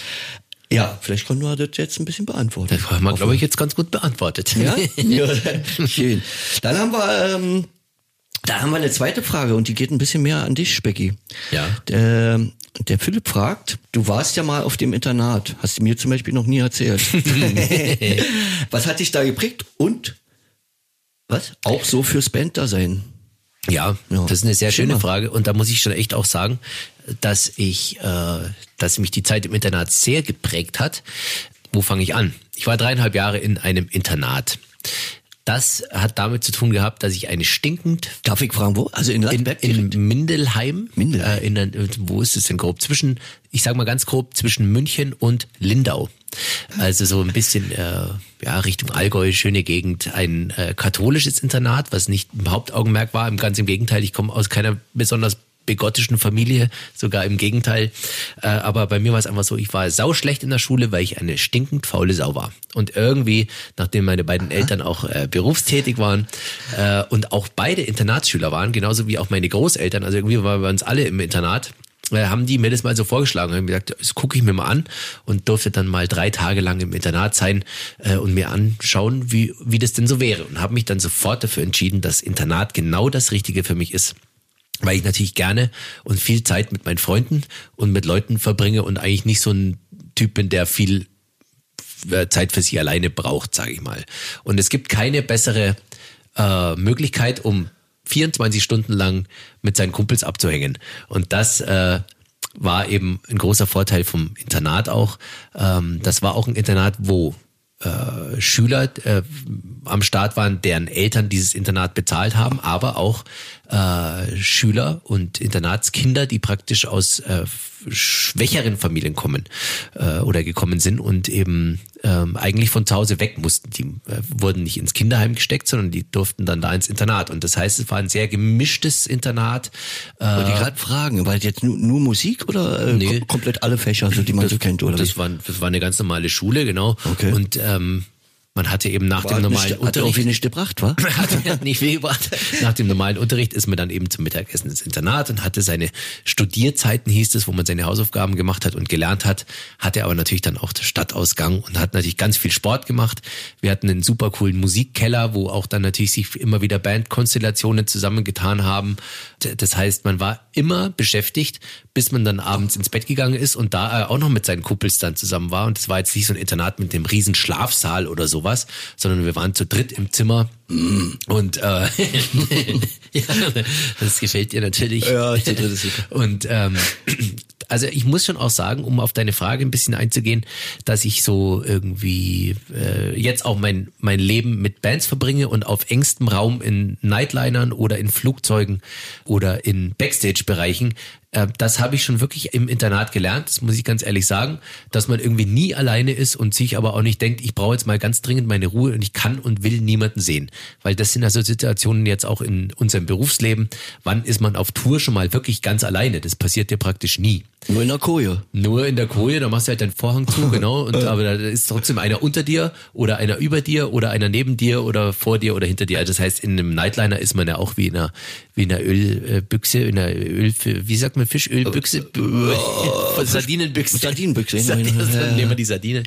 Ja, vielleicht konnten wir das jetzt ein bisschen beantworten.
Das haben wir, glaube ich, jetzt ganz gut beantwortet.
Ja? [laughs] ja, schön. Dann haben wir, ähm, da haben wir eine zweite Frage und die geht ein bisschen mehr an dich, Specki.
Ja.
Der, der Philipp fragt, du warst ja mal auf dem Internat, hast du mir zum Beispiel noch nie erzählt. [laughs] was hat dich da geprägt und was? Auch so fürs Band-Dasein?
Ja, ja, das ist eine sehr schöne Frage und da muss ich schon echt auch sagen, dass ich, äh, dass mich die Zeit im Internat sehr geprägt hat. Wo fange ich an? Ich war dreieinhalb Jahre in einem Internat. Das hat damit zu tun gehabt, dass ich eine stinkend.
Darf ich fragen, wo? Also in
Landberg? In, in Mindelheim.
Mindelheim.
Äh, in, in, wo ist es denn grob? Zwischen, ich sag mal ganz grob, zwischen München und Lindau. Also so ein bisschen äh, ja Richtung Allgäu, schöne Gegend. Ein äh, katholisches Internat, was nicht im Hauptaugenmerk war. Im ganz im Gegenteil, ich komme aus keiner besonders begottischen Familie, sogar im Gegenteil. Äh, aber bei mir war es einfach so, ich war sauschlecht in der Schule, weil ich eine stinkend faule Sau war. Und irgendwie, nachdem meine beiden Eltern auch äh, berufstätig waren äh, und auch beide Internatsschüler waren, genauso wie auch meine Großeltern, also irgendwie waren wir uns alle im Internat, äh, haben die mir das mal so vorgeschlagen und gesagt, das gucke ich mir mal an und durfte dann mal drei Tage lang im Internat sein äh, und mir anschauen, wie, wie das denn so wäre. Und habe mich dann sofort dafür entschieden, dass Internat genau das Richtige für mich ist weil ich natürlich gerne und viel Zeit mit meinen Freunden und mit Leuten verbringe und eigentlich nicht so ein Typ bin, der viel äh, Zeit für sich alleine braucht, sage ich mal. Und es gibt keine bessere äh, Möglichkeit, um 24 Stunden lang mit seinen Kumpels abzuhängen. Und das äh, war eben ein großer Vorteil vom Internat auch. Ähm, das war auch ein Internat, wo äh, Schüler äh, am Start waren, deren Eltern dieses Internat bezahlt haben, aber auch äh, Schüler und Internatskinder, die praktisch aus äh, schwächeren Familien kommen äh, oder gekommen sind und eben ähm, eigentlich von zu Hause weg mussten. Die äh, wurden nicht ins Kinderheim gesteckt, sondern die durften dann da ins Internat. Und das heißt, es war ein sehr gemischtes Internat.
Äh, Wollte ich gerade fragen, war das jetzt nur, nur Musik oder äh,
Nee.
kom komplett alle Fächer, so, die man
das,
so kennt? Oder
das
wie?
war, das war eine ganz normale Schule, genau.
Okay.
Und ähm, man hatte eben nach
War
dem
nicht-
normalen
Hat auch
Unterricht
wenig gebracht, wa? [laughs]
hat mir nicht viel gebracht. Nach dem normalen Unterricht ist man dann eben zum Mittagessen ins Internat und hatte seine Studierzeiten, hieß es, wo man seine Hausaufgaben gemacht hat und gelernt hat, hatte aber natürlich dann auch den Stadtausgang und hat natürlich ganz viel Sport gemacht. Wir hatten einen super coolen Musikkeller, wo auch dann natürlich sich immer wieder Bandkonstellationen zusammengetan haben. Das heißt, man war immer beschäftigt, bis man dann abends ins Bett gegangen ist und da er auch noch mit seinen Kumpels dann zusammen war. Und das war jetzt nicht so ein Internat mit dem riesen Schlafsaal oder sowas, sondern wir waren zu dritt im Zimmer und äh, [laughs] ja, das gefällt dir natürlich.
Ja, ist super.
Und ähm, also ich muss schon auch sagen, um auf deine Frage ein bisschen einzugehen, dass ich so irgendwie äh, jetzt auch mein mein Leben mit Bands verbringe und auf engstem Raum in Nightlinern oder in Flugzeugen oder in Backstage-Bereichen. Äh, das habe ich schon wirklich im Internat gelernt, das muss ich ganz ehrlich sagen, dass man irgendwie nie alleine ist und sich aber auch nicht denkt, ich brauche jetzt mal ganz dringend meine Ruhe und ich kann und will niemanden sehen. Weil das sind also Situationen jetzt auch in unserem Berufsleben. Wann ist man auf Tour schon mal wirklich ganz alleine? Das passiert dir praktisch nie.
Nur in der Koje.
Nur in der Koje, da machst du halt deinen Vorhang zu, [laughs] genau, und aber da ist trotzdem einer unter dir oder einer über dir oder einer neben dir oder vor dir oder hinter dir. Also das heißt, in einem Nightliner ist man ja auch wie in einer, wie in einer Ölbüchse, in einer Öl, wie sagt man, Fischölbüchse? [laughs] Sardinenbüchse.
Sardinenbüchse,
Sardinen,
ja, ja,
nehmen wir die Sardine.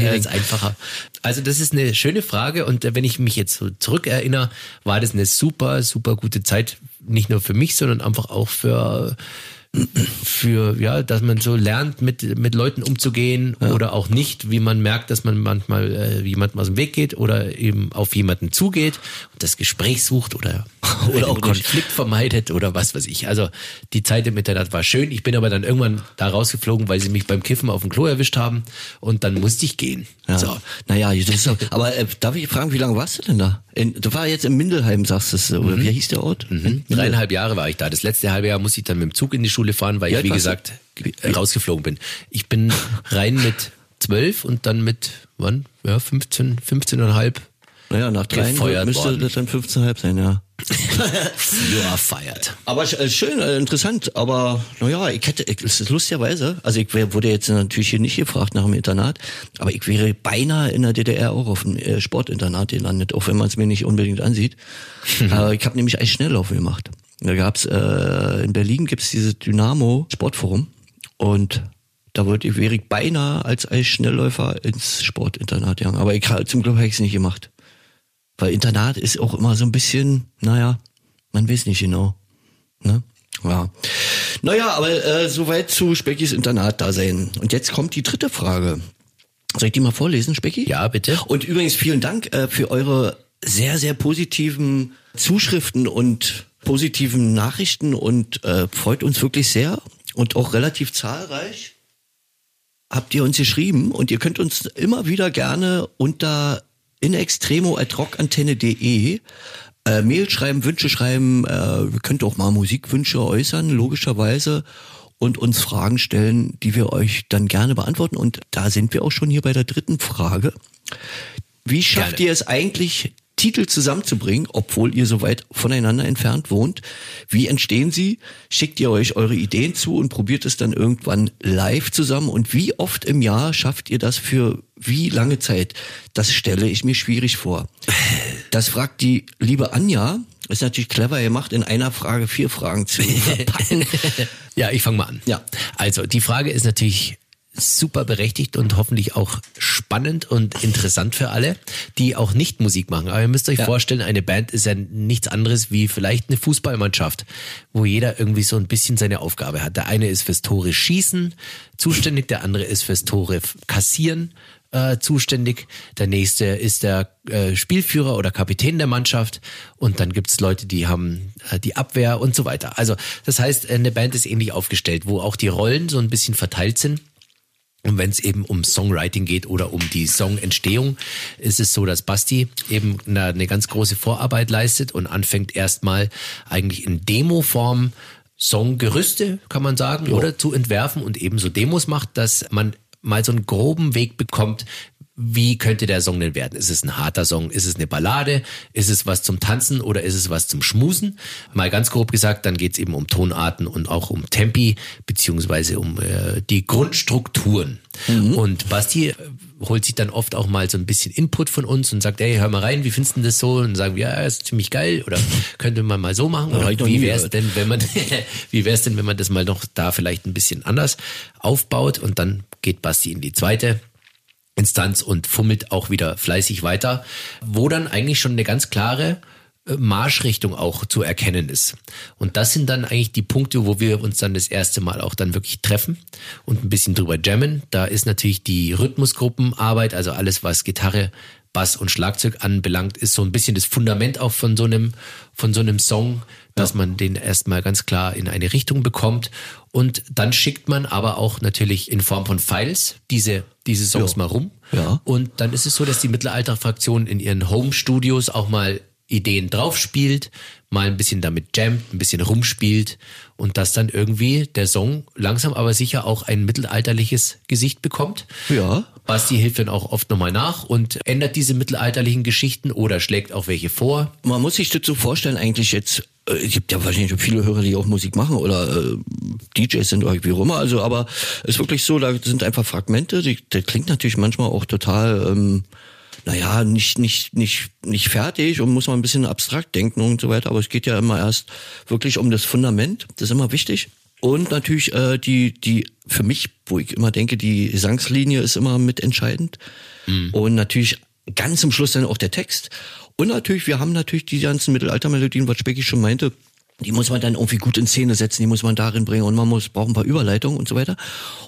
Ja, ist einfacher. Also das ist eine schöne Frage und äh, wenn ich mich jetzt so zurückerinnere, war das eine super, super gute Zeit, nicht nur für mich, sondern einfach auch für für ja, dass man so lernt, mit mit Leuten umzugehen oder auch nicht, wie man merkt, dass man manchmal äh, jemandem aus dem Weg geht oder eben auf jemanden zugeht und das Gespräch sucht oder [laughs] oder auch Konflikt vermeidet oder was weiß ich. Also die Zeit im Internet war schön. Ich bin aber dann irgendwann da rausgeflogen, weil sie mich beim Kiffen auf dem Klo erwischt haben und dann musste ich gehen.
Ja.
So.
Naja, auch, aber äh, darf ich fragen, wie lange warst du denn da? In, du war jetzt in Mindelheim, sagst du, oder wie hieß der Ort? Mhm.
Dreieinhalb Jahre war ich da. Das letzte halbe Jahr musste ich dann mit dem Zug in die Schule fahren, weil
Wie
ich, wie gesagt, ge- rausgeflogen bin. Ich bin [laughs] rein mit zwölf und dann mit, wann? Ja, 15, 15,5
Naja, nach drei müsste
worden.
das dann 15,5 sein, ja. [laughs]
Jahr feiert.
Aber äh, schön, äh, interessant, aber naja, ich hätte, ich, es ist lustigerweise, also ich wär, wurde jetzt natürlich hier nicht gefragt nach dem Internat, aber ich wäre beinahe in der DDR auch auf dem äh, Sportinternat gelandet, auch wenn man es mir nicht unbedingt ansieht. aber [laughs] ich habe nämlich Eisschnelllauf gemacht. Da gab's äh, in Berlin gibt's dieses Dynamo Sportforum und da wollte ich, wäre ich beinahe als Eisschnellläufer ins Sportinternat gegangen. Aber ich, zum Glück habe ich es nicht gemacht. Weil Internat ist auch immer so ein bisschen, naja, man weiß nicht genau. Ne? Ja. Naja, aber äh, soweit zu Speckis Internat-Dasein. Und jetzt kommt die dritte Frage. Soll ich die mal vorlesen, Specki?
Ja, bitte.
Und übrigens vielen Dank äh, für eure sehr, sehr positiven Zuschriften und positiven Nachrichten und äh, freut uns wirklich sehr und auch relativ zahlreich habt ihr uns geschrieben und ihr könnt uns immer wieder gerne unter inextremo.rockantenne.de äh, Mail schreiben, Wünsche schreiben, äh, ihr könnt auch mal Musikwünsche äußern, logischerweise, und uns Fragen stellen, die wir euch dann gerne beantworten. Und da sind wir auch schon hier bei der dritten Frage. Wie schafft
Gerne.
ihr es eigentlich, Titel zusammenzubringen, obwohl ihr so weit voneinander entfernt wohnt? Wie entstehen sie? Schickt ihr euch eure Ideen zu und probiert es dann irgendwann live zusammen? Und wie oft im Jahr schafft ihr das für wie lange Zeit? Das stelle ich mir schwierig vor. Das fragt die liebe Anja. Ist natürlich clever gemacht, in einer Frage vier Fragen zu [laughs] verpacken.
Ja, ich fange mal an.
Ja.
Also, die Frage ist natürlich super berechtigt und hoffentlich auch spannend und interessant für alle, die auch nicht Musik machen. Aber ihr müsst euch
Ja.
vorstellen, eine Band ist ja nichts anderes wie vielleicht eine Fußballmannschaft, wo jeder irgendwie so ein bisschen seine Aufgabe hat. Der eine ist fürs Tore schießen zuständig, der andere ist fürs Tore kassieren äh, zuständig. Der nächste ist der äh, Spielführer oder Kapitän der Mannschaft und dann gibt's Leute, die haben äh, die Abwehr und so weiter. Also das heißt, eine Band ist ähnlich aufgestellt, wo auch die Rollen so ein bisschen verteilt sind. Und wenn es eben um Songwriting geht oder um die Songentstehung, ist es so, dass Basti eben eine, eine ganz große Vorarbeit leistet und anfängt erstmal eigentlich in Demo-Form Songgerüste, kann man sagen,
Ja.
oder zu entwerfen und eben so Demos macht, dass man mal so einen groben Weg bekommt, wie könnte der Song denn werden? Ist es ein harter Song? Ist es eine Ballade? Ist es was zum Tanzen oder ist es was zum Schmusen? Mal ganz grob gesagt, dann geht's eben um Tonarten und auch um Tempi, beziehungsweise um äh, die Grundstrukturen. Und Basti äh, holt sich dann oft auch mal so ein bisschen Input von uns und sagt, ey, hör mal rein, wie findest du denn das so? Und sagen wir, ja, ist ziemlich geil oder [laughs] könnte man mal so machen. Oder wie wär's
gehört.
denn, wenn man, [laughs] wie wär's denn, wenn man das mal noch da vielleicht ein bisschen anders aufbaut und dann geht Basti in die zweite Instanz und fummelt auch wieder fleißig weiter, wo dann eigentlich schon eine ganz klare äh, Marschrichtung auch zu erkennen ist. Und das sind dann eigentlich die Punkte, wo wir uns dann das erste Mal auch dann wirklich treffen und ein bisschen drüber jammen. Da ist natürlich die Rhythmusgruppenarbeit, also alles, was Gitarre, Bass und Schlagzeug anbelangt, ist so ein bisschen das Fundament auch von so einem, von so einem Song, dass man den erstmal ganz klar in eine Richtung bekommt. Und dann schickt man aber auch natürlich in Form von Files diese, diese Songs
Ja.
mal rum.
Ja.
Und dann ist es so, dass die Mittelalter-Fraktion in ihren Home-Studios auch mal Ideen draufspielt, mal ein bisschen damit jammt, ein bisschen rumspielt und dass dann irgendwie der Song langsam aber sicher auch ein mittelalterliches Gesicht bekommt.
Ja.
Basti hilft dann auch oft nochmal nach und ändert diese mittelalterlichen Geschichten oder schlägt auch welche vor.
Man muss sich das so vorstellen, eigentlich jetzt, äh, es gibt ja wahrscheinlich viele Hörer, die auch Musik machen oder äh, DJs sind oder wie auch immer, also aber es ist wirklich so, da sind einfach Fragmente, die, das klingt natürlich manchmal auch total, ähm, naja, nicht, nicht, nicht, nicht fertig und muss man ein bisschen abstrakt denken und so weiter, aber es geht ja immer erst wirklich um das Fundament, das ist immer wichtig. Und natürlich äh, die, die, für mich, wo ich immer denke, die Gesangslinie ist immer mitentscheidend. Und natürlich ganz zum Schluss dann auch der Text. Und natürlich, wir haben natürlich die ganzen Mittelaltermelodien, was Specki schon meinte, die muss man dann irgendwie gut in Szene setzen, die muss man darin bringen und man muss braucht ein paar Überleitungen und so weiter.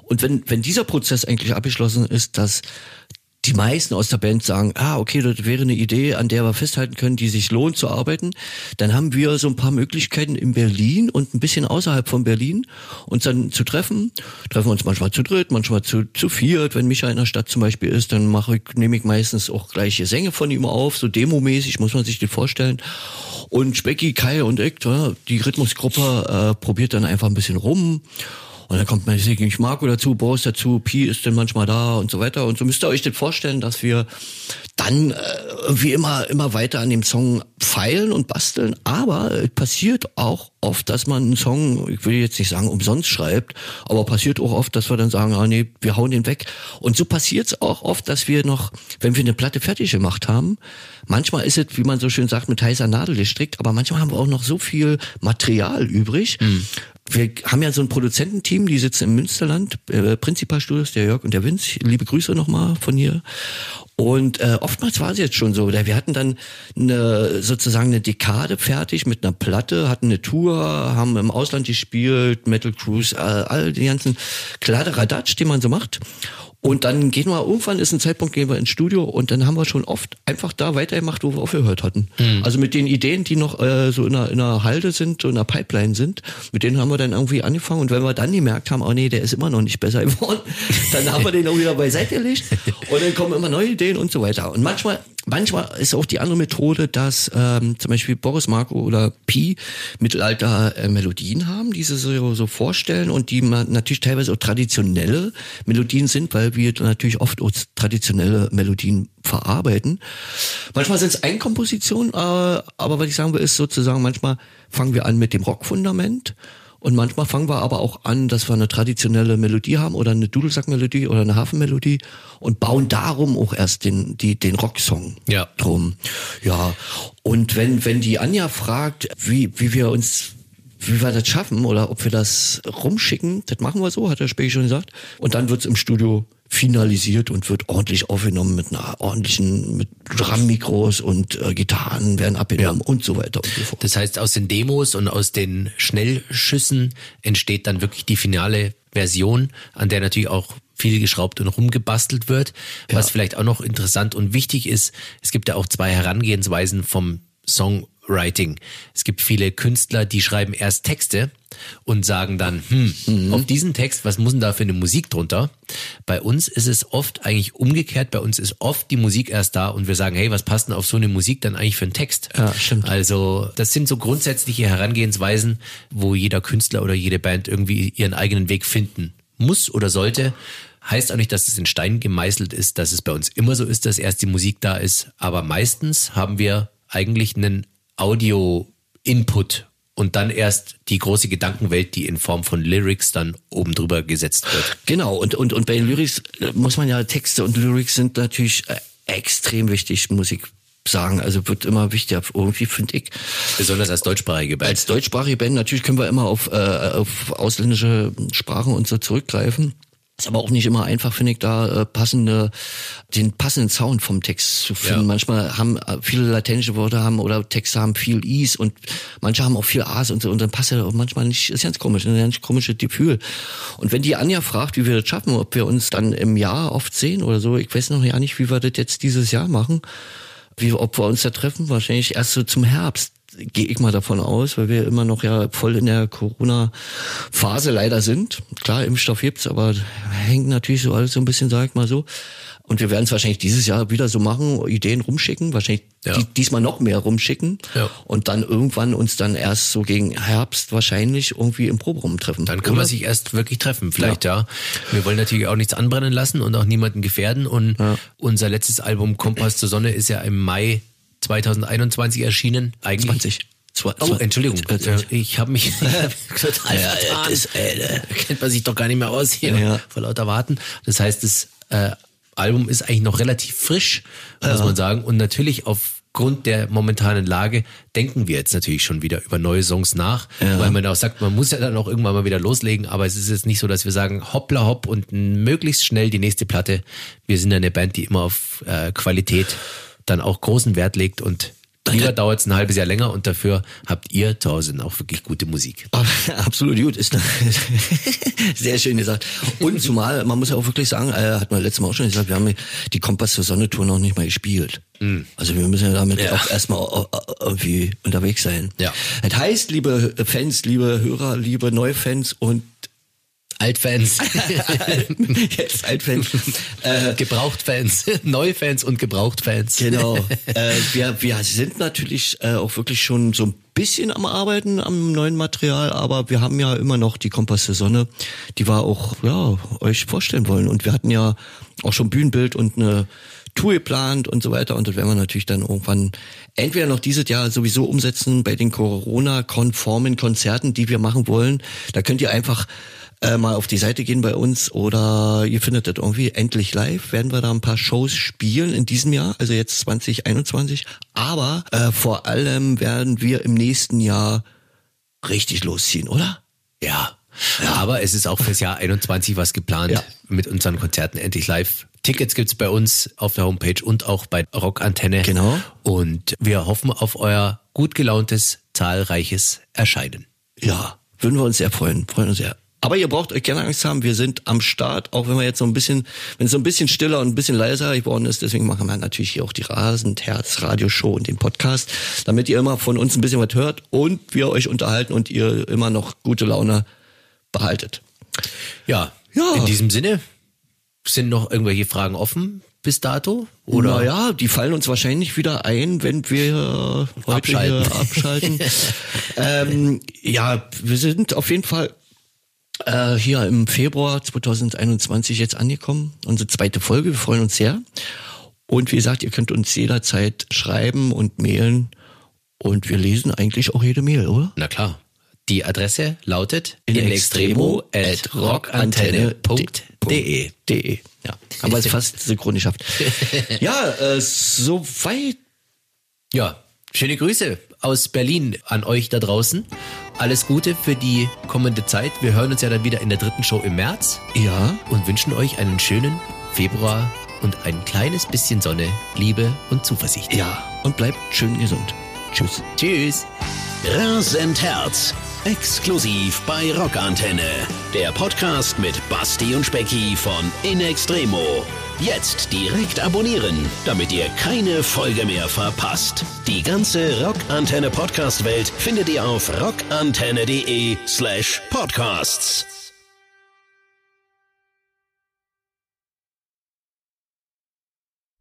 Und wenn, wenn dieser Prozess eigentlich abgeschlossen ist, dass die meisten aus der Band sagen, ah, okay, das wäre eine Idee, an der wir festhalten können, die sich lohnt zu arbeiten, dann haben wir so ein paar Möglichkeiten in Berlin und ein bisschen außerhalb von Berlin uns dann zu treffen. Treffen uns manchmal zu dritt, manchmal zu, zu viert. Wenn Micha in der Stadt zum Beispiel ist, dann mache ich, nehme ich meistens auch gleiche Sänger von ihm auf, so demomäßig, muss man sich das vorstellen. Und Specky, Kai und ja, die Rhythmusgruppe, äh, probiert dann einfach ein bisschen rum. Und dann kommt natürlich Marco dazu, Boris dazu, Pi ist dann manchmal da und so weiter. Und so müsst ihr euch das vorstellen, dass wir dann äh, irgendwie immer, immer weiter an dem Song feilen und basteln. Aber es passiert auch oft, dass man einen Song, ich will jetzt nicht sagen umsonst schreibt, aber passiert auch oft, dass wir dann sagen, ah nee, wir hauen den weg. Und so passiert es auch oft, dass wir noch, wenn wir eine Platte fertig gemacht haben, manchmal ist es, wie man so schön sagt, mit heißer Nadel gestrickt, aber manchmal haben wir auch noch so viel Material übrig. Wir haben ja so ein Produzententeam, die sitzen im Münsterland, äh, Prinzipalstudios, der Jörg und der Vince. Liebe Grüße nochmal von hier. Und äh, oftmals war es jetzt schon so. Wir hatten dann eine, sozusagen eine Dekade fertig mit einer Platte, hatten eine Tour, haben im Ausland gespielt, Metal Cruise, äh, all die ganzen Kladderadatsch, die man so macht. Und dann gehen wir, irgendwann ist ein Zeitpunkt, gehen wir ins Studio und dann haben wir schon oft einfach da weitergemacht, wo wir aufgehört hatten. Also mit den Ideen, die noch äh, so in einer, in einer Halde sind, so in einer Pipeline sind, mit denen haben wir dann irgendwie angefangen. Und wenn wir dann gemerkt haben, oh nee, der ist immer noch nicht besser [laughs] geworden, dann haben wir den auch wieder beiseite gelegt. Und dann kommen immer neue Ideen und so weiter. Und manchmal, manchmal ist auch die andere Methode, dass ähm, zum Beispiel Boris Marco oder Pi Mittelalter äh, Melodien haben, die sie so, so vorstellen und die man natürlich teilweise auch traditionelle Melodien sind, weil wir natürlich oft auch traditionelle Melodien verarbeiten. Manchmal sind es Einkompositionen, äh, aber was ich sagen will, ist sozusagen, manchmal fangen wir an mit dem Rockfundament und manchmal fangen wir aber auch an, dass wir eine traditionelle Melodie haben oder eine Dudelsackmelodie oder eine Hafenmelodie und bauen darum auch erst den, die, den Rocksong
Ja.
drum. Ja. Und wenn, wenn die Anja fragt, wie, wie wir uns wie wir das schaffen oder ob wir das rumschicken, das machen wir so, hat der Spee schon gesagt. Und dann wird's im Studio finalisiert und wird ordentlich aufgenommen mit einer ordentlichen, mit Drummikros und äh, Gitarren werden abgenommen und so weiter und so fort.
Das heißt, aus den Demos und aus den Schnellschüssen entsteht dann wirklich die finale Version, an der natürlich auch viel geschraubt und rumgebastelt wird. Was vielleicht auch noch interessant und wichtig ist, es gibt ja auch zwei Herangehensweisen vom Song Songwriting. Es gibt viele Künstler, die schreiben erst Texte und sagen dann, hm, mhm. auf diesen Text, was muss denn da für eine Musik drunter? Bei uns ist es oft eigentlich umgekehrt. Bei uns ist oft die Musik erst da und wir sagen, hey, was passt denn auf so eine Musik dann eigentlich für einen Text?
Ja, stimmt.
Also das sind so grundsätzliche Herangehensweisen, wo jeder Künstler oder jede Band irgendwie ihren eigenen Weg finden muss oder sollte. Heißt auch nicht, dass es in Stein gemeißelt ist, dass es bei uns immer so ist, dass erst die Musik da ist. Aber meistens haben wir eigentlich einen Audio-Input und dann erst die große Gedankenwelt, die in Form von Lyrics dann oben drüber gesetzt wird.
Genau, und, und, und bei den Lyrics äh, muss man ja, Texte und Lyrics sind natürlich äh, extrem wichtig, Musik sagen. Also wird immer wichtiger, irgendwie finde ich.
Besonders als deutschsprachige Band.
Als deutschsprachige Band, natürlich können wir immer auf, äh, auf ausländische Sprachen und so zurückgreifen. Ist aber auch nicht immer einfach, finde ich, da äh, passende, den passenden Sound vom Text zu finden. Ja. Manchmal haben äh, viele lateinische Worte haben oder Texte haben viel Is und manche haben auch viel As und so und dann passt ja manchmal nicht, ist ganz komisch, ein ganz komisches Gefühl. Und wenn die Anja fragt, wie wir das schaffen, ob wir uns dann im Jahr oft sehen oder so, ich weiß noch ja nicht, wie wir das jetzt dieses Jahr machen, wie, ob wir uns da treffen, wahrscheinlich erst so zum Herbst gehe ich mal davon aus, weil wir immer noch ja voll in der Corona-Phase leider sind. Klar, Impfstoff gibt's, aber hängt natürlich so alles so ein bisschen, sag ich mal so. Und wir werden es wahrscheinlich dieses Jahr wieder so machen, Ideen rumschicken, wahrscheinlich ja. die, diesmal noch mehr rumschicken ja. und dann irgendwann uns dann erst so gegen Herbst wahrscheinlich irgendwie im Proberaum treffen.
Dann kann oder? man sich erst wirklich treffen, vielleicht ja. ja. Wir wollen natürlich auch nichts anbrennen lassen und auch niemanden gefährden und unser letztes Album Kompass zur Sonne ist ja im Mai 2021 erschienen. Eigentlich
20.
Zwei, oh, Entschuldigung, ich habe mich [laughs] [laughs] total ja, vertan. Das, äh, kennt man sich doch gar nicht mehr aus hier ja. vor lauter Warten. Das heißt, das äh, Album ist eigentlich noch relativ frisch, muss ja. man sagen. Und natürlich aufgrund der momentanen Lage denken wir jetzt natürlich schon wieder über neue Songs nach, ja. weil man auch sagt, man muss ja dann auch irgendwann mal wieder loslegen, aber es ist jetzt nicht so, dass wir sagen, hoppla hopp und möglichst schnell die nächste Platte. Wir sind ja eine Band, die immer auf äh, Qualität dann auch großen Wert legt und Lieber dauert es ein halbes Jahr länger und dafür habt ihr zu Hause auch wirklich gute Musik. [laughs]
Absolut gut, ist [laughs] sehr schön gesagt. Und zumal, man muss ja auch wirklich sagen, äh, hat man letztes Mal auch schon gesagt, wir haben die Kompass zur Sonne Tour noch nicht mal gespielt. Mhm. Also wir müssen ja damit ja. auch erstmal irgendwie unterwegs sein.
Ja.
Das heißt, liebe Fans, liebe Hörer, liebe Neufans und
Altfans. [laughs]
Jetzt Altfans.
Äh, Gebrauchtfans. [laughs] Neufans und Gebrauchtfans.
Genau. [laughs] Äh, wir, wir sind natürlich äh, auch wirklich schon so ein bisschen am Arbeiten am neuen Material, aber wir haben ja immer noch die Kompass der Sonne, die wir auch ja, euch vorstellen wollen. Und wir hatten ja auch schon Bühnenbild und eine Tour geplant und so weiter. Und das werden wir natürlich dann irgendwann entweder noch dieses Jahr sowieso umsetzen bei den Corona-konformen Konzerten, die wir machen wollen. Da könnt ihr einfach äh, mal auf die Seite gehen bei uns oder ihr findet das irgendwie endlich live. Werden wir da ein paar Shows spielen in diesem Jahr, also jetzt 2021. Aber äh, vor allem werden wir im nächsten Jahr richtig losziehen, oder?
Ja. ja. Aber es ist auch fürs Jahr 21 was geplant ja. mit unseren Konzerten endlich live. Tickets gibt's bei uns auf der Homepage und auch bei Rockantenne.
Genau.
Und wir hoffen auf euer gut gelauntes, zahlreiches Erscheinen.
Ja, würden wir uns sehr freuen. Freuen uns sehr. Aber ihr braucht euch keine Angst haben, wir sind am Start, auch wenn wir jetzt so ein bisschen, wenn es so ein bisschen stiller und ein bisschen leiser geworden ist, deswegen machen wir natürlich hier auch die Rasendherz Radioshow und den Podcast, damit ihr immer von uns ein bisschen was hört und wir euch unterhalten und ihr immer noch gute Laune behaltet.
Ja, ja. in diesem Sinne sind noch irgendwelche Fragen offen bis dato? Oder?
Naja, die fallen uns wahrscheinlich wieder ein, wenn wir heute abschalten. Hier abschalten. [laughs] ähm, ja, wir sind auf jeden Fall äh, hier im Februar 2021 jetzt angekommen. Unsere zweite Folge. Wir freuen uns sehr. Und wie gesagt, ihr könnt uns jederzeit schreiben und mailen. Und wir lesen eigentlich auch jede Mail, oder?
Na klar. Die Adresse lautet in extremo at rockantenne.de.
De. Ja, haben wir es fast synchron geschafft. [laughs] ja, äh, soweit.
Ja, schöne Grüße aus Berlin an euch da draußen alles Gute für die kommende Zeit. Wir hören uns ja dann wieder in der dritten Show im März.
Ja.
Und wünschen euch einen schönen Februar und ein kleines bisschen Sonne, Liebe und Zuversicht.
Ja. Und bleibt schön gesund. Tschüss.
Tschüss.
Rasend Herz. Exklusiv bei Rockantenne. Der Podcast mit Basti und Specki von In Extremo. Jetzt direkt abonnieren, damit ihr keine Folge mehr verpasst. Die ganze Rockantenne Podcast Welt findet ihr auf rockantenne.de slash podcasts.